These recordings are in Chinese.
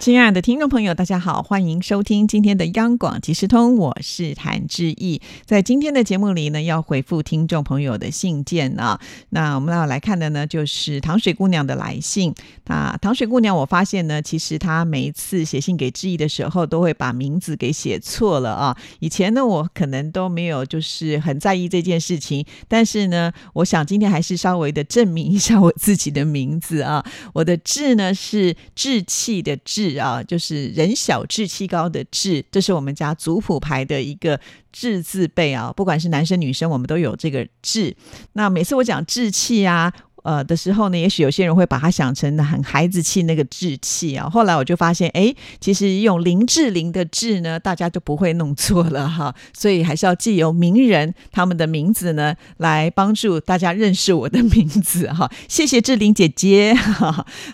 亲爱的听众朋友，大家好，欢迎收听今天的央广即时通，我是谭志毅。在今天的节目里呢，要回复听众朋友的信件啊。那我们要来看的呢，就是糖水姑娘的来信。那糖水姑娘，我发现呢，其实她每一次写信给志毅的时候，都会把名字给写错了啊。以前呢，我可能都没有就是很在意这件事情，但是呢，我想今天还是稍微的证明一下我自己的名字啊。我的志呢是志气的志。啊，就是人小志气高的志，这是我们家族谱牌的一个志字辈啊。不管是男生女生，我们都有这个志。那每次我讲志气啊。呃的时候呢，也许有些人会把它想成很孩子气那个志气啊。后来我就发现，哎，其实用林志玲的志呢，大家就不会弄错了哈。所以还是要借由名人他们的名字呢，来帮助大家认识我的名字哈。谢谢志玲姐姐，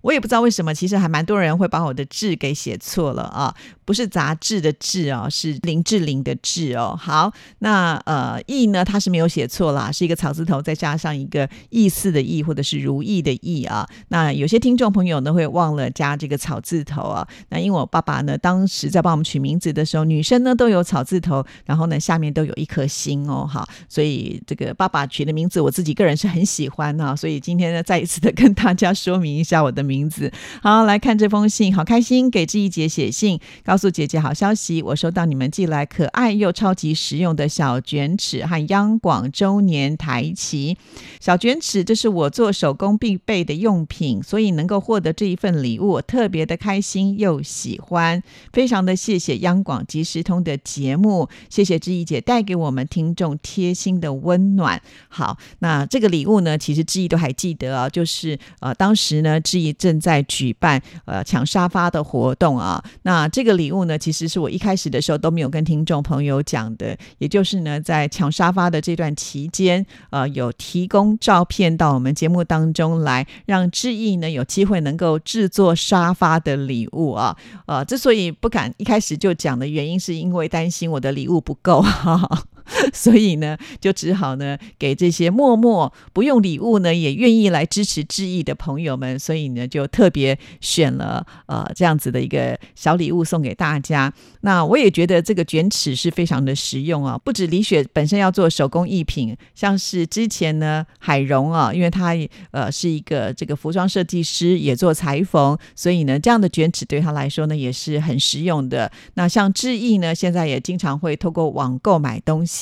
我也不知道为什么，其实还蛮多人会把我的志给写错了啊。不是杂志的志哦，是林志玲的志哦。好，那呃意呢，它是没有写错啦，是一个草字头再加上一个意思的意或者是如意的意啊。那有些听众朋友呢会忘了加这个草字头啊。那因为我爸爸呢当时在帮我们取名字的时候，女生呢都有草字头，然后呢下面都有一颗心哦。好，所以这个爸爸取的名字我自己个人是很喜欢啊。所以今天呢再一次的跟大家说明一下我的名字。好，来看这封信，好开心给志毅姐写信告。告诉姐姐好消息，我收到你们寄来可爱又超级实用的小卷尺和央广周年台旗。小卷尺这是我做手工必备的用品，所以能够获得这一份礼物，我特别的开心又喜欢。非常的谢谢央广即时通的节目，谢谢志毅姐带给我们听众贴心的温暖。好，那这个礼物呢，其实志毅都还记得啊，就是呃当时呢志毅正在举办呃抢沙发的活动啊，那这个礼。礼物呢，其实是我一开始的时候都没有跟听众朋友讲的，也就是呢，在抢沙发的这段期间，呃，有提供照片到我们节目当中来，让志毅呢有机会能够制作沙发的礼物啊。呃，之所以不敢一开始就讲的原因，是因为担心我的礼物不够。所以呢，就只好呢，给这些默默不用礼物呢，也愿意来支持志毅的朋友们，所以呢，就特别选了呃这样子的一个小礼物送给大家。那我也觉得这个卷尺是非常的实用啊，不止李雪本身要做手工艺品，像是之前呢海荣啊，因为他呃是一个这个服装设计师，也做裁缝，所以呢这样的卷尺对他来说呢也是很实用的。那像志毅呢，现在也经常会透过网购买东西。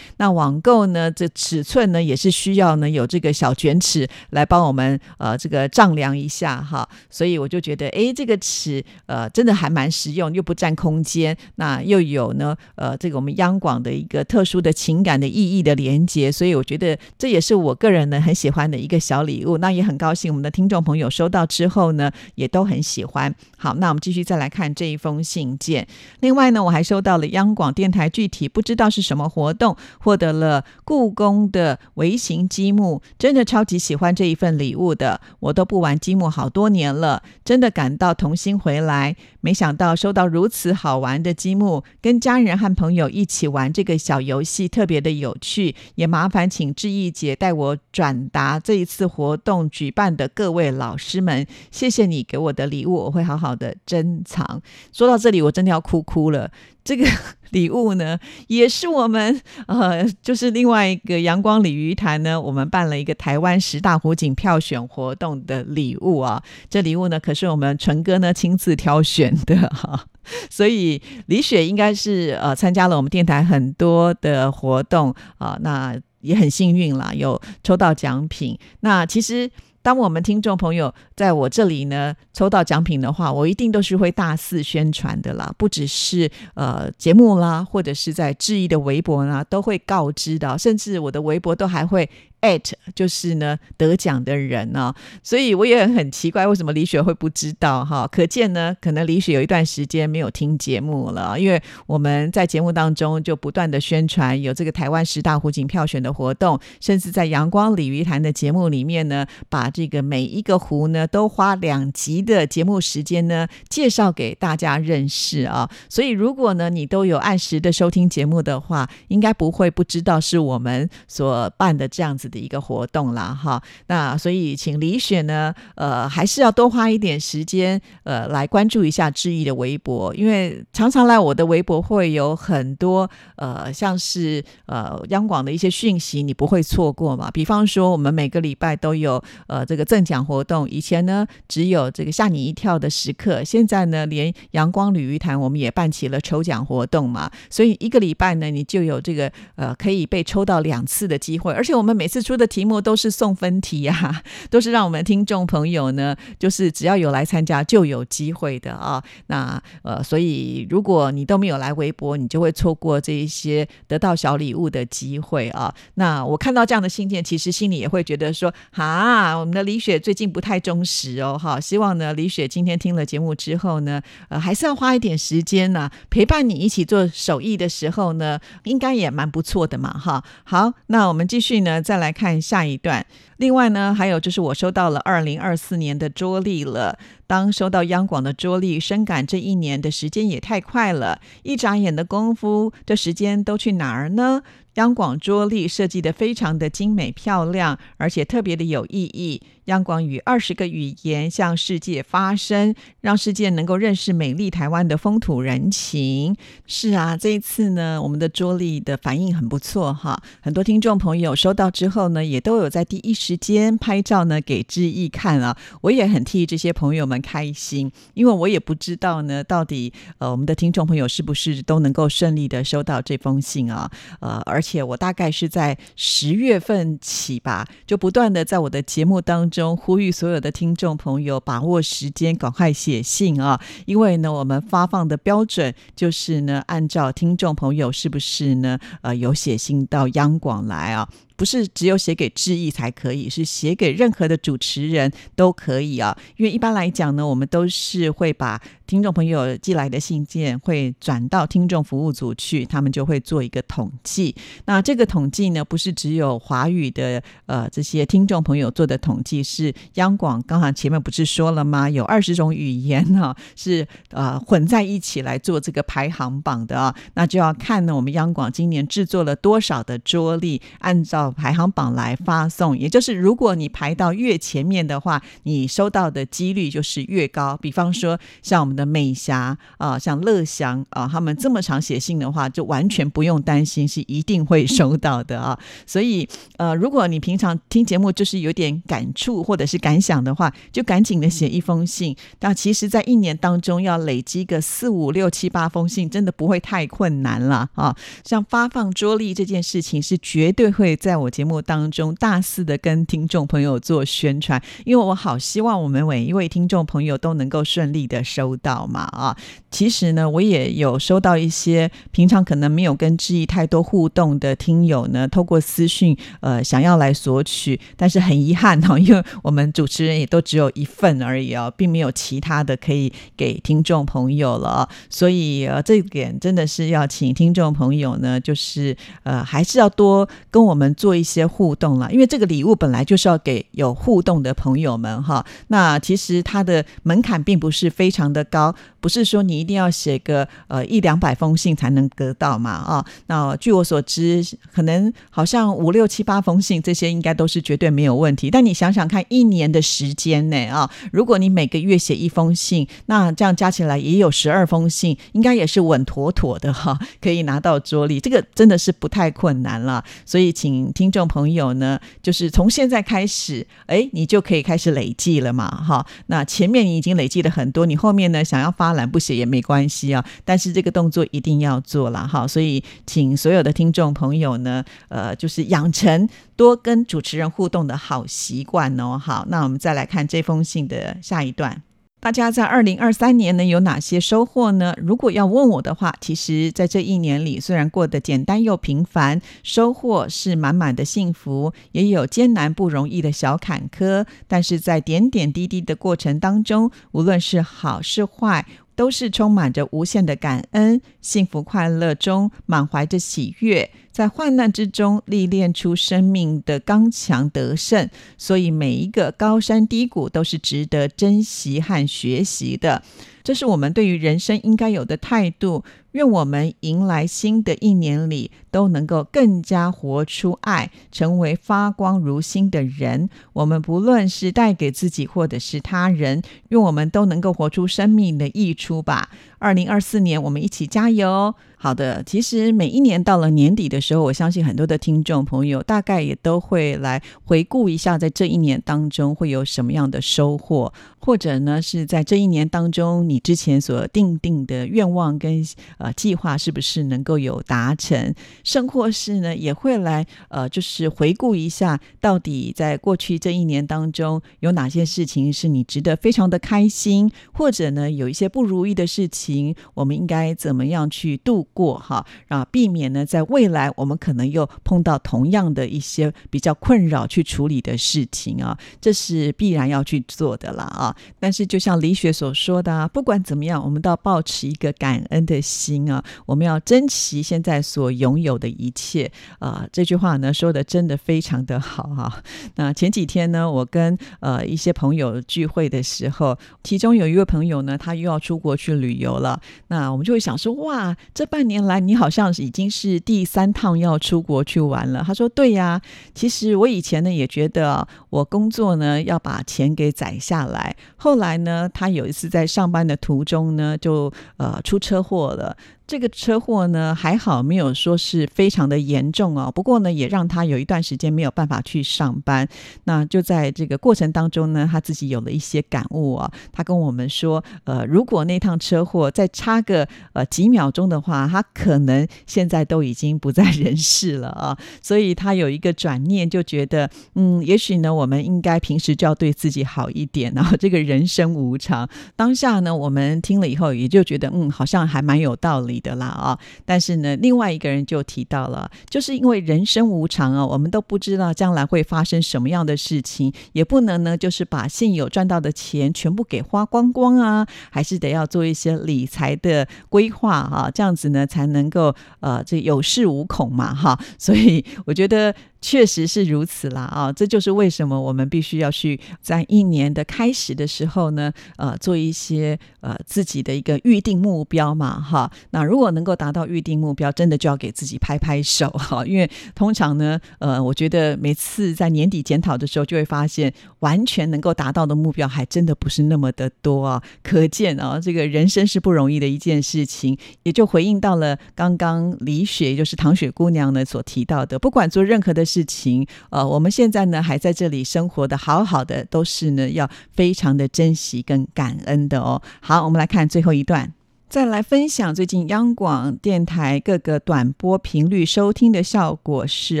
那网购呢？这尺寸呢也是需要呢有这个小卷尺来帮我们呃这个丈量一下哈，所以我就觉得哎这个尺呃真的还蛮实用，又不占空间，那又有呢呃这个我们央广的一个特殊的情感的意义的连接，所以我觉得这也是我个人呢很喜欢的一个小礼物。那也很高兴我们的听众朋友收到之后呢也都很喜欢。好，那我们继续再来看这一封信件。另外呢我还收到了央广电台具体不知道是什么活。动获得了故宫的微型积木，真的超级喜欢这一份礼物的。我都不玩积木好多年了，真的感到童心回来。没想到收到如此好玩的积木，跟家人和朋友一起玩这个小游戏，特别的有趣。也麻烦请志毅姐带我转达这一次活动举办的各位老师们，谢谢你给我的礼物，我会好好的珍藏。说到这里，我真的要哭哭了。这个礼物呢，也是我们呃，就是另外一个阳光鲤鱼潭呢，我们办了一个台湾十大湖景票选活动的礼物啊。这礼物呢，可是我们纯哥呢亲自挑选的哈，所以李雪应该是呃参加了我们电台很多的活动啊，那也很幸运啦，有抽到奖品。那其实。当我们听众朋友在我这里呢抽到奖品的话，我一定都是会大肆宣传的啦，不只是呃节目啦，或者是在质疑的微博呢，都会告知的，甚至我的微博都还会 at 就是呢得奖的人呢，所以我也很奇怪为什么李雪会不知道哈？可见呢，可能李雪有一段时间没有听节目了，因为我们在节目当中就不断的宣传有这个台湾十大湖景票选的活动，甚至在阳光鲤鱼潭的节目里面呢，把这个每一个湖呢都花两集的节目时间呢介绍给大家认识啊。所以如果呢你都有按时的收听节目的话，应该不会不知道是我们所办的这样子的。一个活动啦，哈，那所以请李雪呢，呃，还是要多花一点时间，呃，来关注一下志毅的微博，因为常常来我的微博会有很多，呃，像是呃央广的一些讯息，你不会错过嘛。比方说，我们每个礼拜都有呃这个赠奖活动，以前呢只有这个吓你一跳的时刻，现在呢连阳光鲤鱼潭我们也办起了抽奖活动嘛，所以一个礼拜呢你就有这个呃可以被抽到两次的机会，而且我们每次。出的题目都是送分题呀，都是让我们听众朋友呢，就是只要有来参加就有机会的啊。那呃，所以如果你都没有来微博，你就会错过这一些得到小礼物的机会啊。那我看到这样的信件，其实心里也会觉得说，哈，我们的李雪最近不太忠实哦，哈。希望呢，李雪今天听了节目之后呢，呃，还是要花一点时间呢，陪伴你一起做手艺的时候呢，应该也蛮不错的嘛，哈。好，那我们继续呢，再来。来看下一段。另外呢，还有就是我收到了二零二四年的桌历了。当收到央广的桌历，深感这一年的时间也太快了，一眨眼的功夫，这时间都去哪儿呢？央广桌历设计的非常的精美漂亮，而且特别的有意义。央广以二十个语言向世界发声，让世界能够认识美丽台湾的风土人情。是啊，这一次呢，我们的桌历的反应很不错哈，很多听众朋友收到之后呢，也都有在第一时间拍照呢给志毅看啊。我也很替这些朋友们开心，因为我也不知道呢，到底呃我们的听众朋友是不是都能够顺利的收到这封信啊？呃，而且我大概是在十月份起吧，就不断的在我的节目当中中呼吁所有的听众朋友把握时间，赶快写信啊！因为呢，我们发放的标准就是呢，按照听众朋友是不是呢，呃，有写信到央广来啊。不是只有写给志毅才可以，是写给任何的主持人都可以啊。因为一般来讲呢，我们都是会把听众朋友寄来的信件会转到听众服务组去，他们就会做一个统计。那这个统计呢，不是只有华语的呃这些听众朋友做的统计，是央广刚才前面不是说了吗？有二十种语言哈，是呃混在一起来做这个排行榜的啊。那就要看呢，我们央广今年制作了多少的桌历，按照。排行榜来发送，也就是如果你排到越前面的话，你收到的几率就是越高。比方说，像我们的美霞啊，像乐祥啊，他们这么常写信的话，就完全不用担心，是一定会收到的啊。所以，呃，如果你平常听节目就是有点感触或者是感想的话，就赶紧的写一封信。那其实，在一年当中要累积个四五六七八封信，真的不会太困难了啊。像发放桌历这件事情，是绝对会在。我节目当中大肆的跟听众朋友做宣传，因为我好希望我们每一位听众朋友都能够顺利的收到嘛啊！其实呢，我也有收到一些平常可能没有跟志毅太多互动的听友呢，透过私讯呃想要来索取，但是很遗憾哈，因为我们主持人也都只有一份而已哦，并没有其他的可以给听众朋友了，所以呃这一点真的是要请听众朋友呢，就是呃还是要多跟我们。做做一些互动了，因为这个礼物本来就是要给有互动的朋友们哈。那其实它的门槛并不是非常的高，不是说你一定要写个呃一两百封信才能得到嘛啊。那据我所知，可能好像五六七八封信这些应该都是绝对没有问题。但你想想看，一年的时间内啊，如果你每个月写一封信，那这样加起来也有十二封信，应该也是稳妥妥的哈，可以拿到桌里。这个真的是不太困难了，所以请。听众朋友呢，就是从现在开始，哎，你就可以开始累计了嘛，哈。那前面你已经累计了很多，你后面呢想要发懒不写也没关系啊。但是这个动作一定要做了哈。所以，请所有的听众朋友呢，呃，就是养成多跟主持人互动的好习惯哦。好，那我们再来看这封信的下一段。大家在二零二三年能有哪些收获呢？如果要问我的话，其实在这一年里，虽然过得简单又平凡，收获是满满的幸福，也有艰难不容易的小坎坷，但是在点点滴滴的过程当中，无论是好是坏。都是充满着无限的感恩、幸福、快乐中满怀着喜悦，在患难之中历练出生命的刚强得胜。所以每一个高山低谷都是值得珍惜和学习的。这是我们对于人生应该有的态度。愿我们迎来新的一年里，都能够更加活出爱，成为发光如新的人。我们不论是带给自己，或者是他人，愿我们都能够活出生命的溢出吧。二零二四年，我们一起加油！好的，其实每一年到了年底的时候，我相信很多的听众朋友大概也都会来回顾一下，在这一年当中会有什么样的收获，或者呢是在这一年当中你你之前所定定的愿望跟呃计划是不是能够有达成，甚或是呢也会来呃就是回顾一下，到底在过去这一年当中有哪些事情是你值得非常的开心，或者呢有一些不如意的事情，我们应该怎么样去度。过哈啊，避免呢，在未来我们可能又碰到同样的一些比较困扰去处理的事情啊，这是必然要去做的啦啊。但是就像李雪所说的啊，不不管怎么样，我们都要保持一个感恩的心啊，我们要珍惜现在所拥有的一切啊。这句话呢说的真的非常的好哈。那前几天呢，我跟呃一些朋友聚会的时候，其中有一位朋友呢，他又要出国去旅游了，那我们就会想说，哇，这半年来，你好像已经是第三趟要出国去玩了。他说：“对呀，其实我以前呢也觉得我工作呢要把钱给攒下来。后来呢，他有一次在上班的途中呢，就呃出车祸了。”这个车祸呢还好没有说是非常的严重哦，不过呢也让他有一段时间没有办法去上班。那就在这个过程当中呢，他自己有了一些感悟啊。他跟我们说，呃，如果那趟车祸再差个呃几秒钟的话，他可能现在都已经不在人世了啊。所以他有一个转念，就觉得，嗯，也许呢，我们应该平时就要对自己好一点。然后这个人生无常，当下呢，我们听了以后也就觉得，嗯，好像还蛮有道理。的啦啊，但是呢，另外一个人就提到了，就是因为人生无常啊，我们都不知道将来会发生什么样的事情，也不能呢，就是把现有赚到的钱全部给花光光啊，还是得要做一些理财的规划哈，这样子呢才能够呃这有恃无恐嘛哈，所以我觉得。确实是如此啦啊，这就是为什么我们必须要去在一年的开始的时候呢，呃，做一些呃自己的一个预定目标嘛哈。那如果能够达到预定目标，真的就要给自己拍拍手 哈，因为通常呢，呃，我觉得每次在年底检讨的时候，就会发现完全能够达到的目标还真的不是那么的多啊。可见啊，这个人生是不容易的一件事情，也就回应到了刚刚李雪，也就是唐雪姑娘呢所提到的，不管做任何的。事情，呃，我们现在呢还在这里生活的好好的，都是呢要非常的珍惜跟感恩的哦。好，我们来看最后一段。再来分享最近央广电台各个短波频率收听的效果是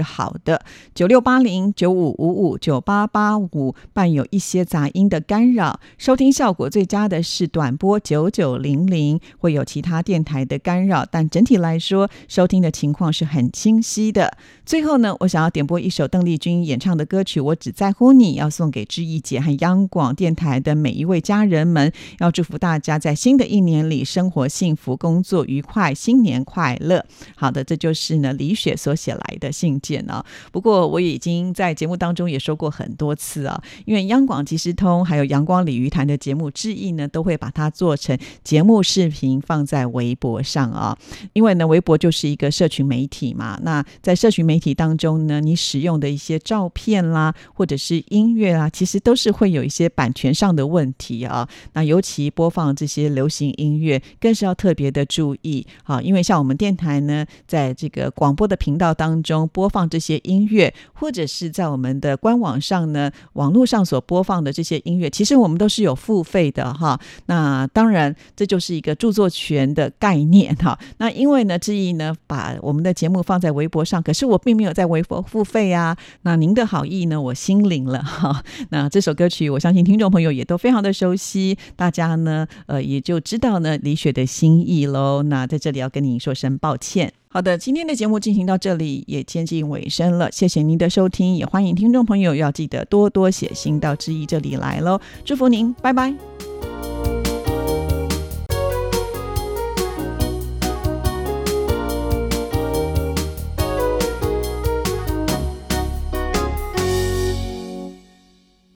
好的，九六八零、九五五五、九八八五，伴有一些杂音的干扰。收听效果最佳的是短波九九零零，会有其他电台的干扰，但整体来说收听的情况是很清晰的。最后呢，我想要点播一首邓丽君演唱的歌曲《我只在乎你》，要送给志毅姐和央广电台的每一位家人们，要祝福大家在新的一年里生。活活幸福，工作愉快，新年快乐。好的，这就是呢李雪所写来的信件啊。不过我已经在节目当中也说过很多次啊，因为央广即时通还有阳光鲤鱼潭的节目致意呢，都会把它做成节目视频放在微博上啊。因为呢，微博就是一个社群媒体嘛。那在社群媒体当中呢，你使用的一些照片啦，或者是音乐啊，其实都是会有一些版权上的问题啊。那尤其播放这些流行音乐。更是要特别的注意啊，因为像我们电台呢，在这个广播的频道当中播放这些音乐，或者是在我们的官网上呢，网络上所播放的这些音乐，其实我们都是有付费的哈。那当然，这就是一个著作权的概念哈。那因为呢，志毅呢把我们的节目放在微博上，可是我并没有在微博付费啊。那您的好意呢，我心领了哈。那这首歌曲，我相信听众朋友也都非常的熟悉，大家呢，呃，也就知道呢李雪的心意喽。那在这里要跟您说声抱歉。好的，今天的节目进行到这里也接近尾声了，谢谢您的收听，也欢迎听众朋友要记得多多写信到志毅这里来喽。祝福您，拜拜。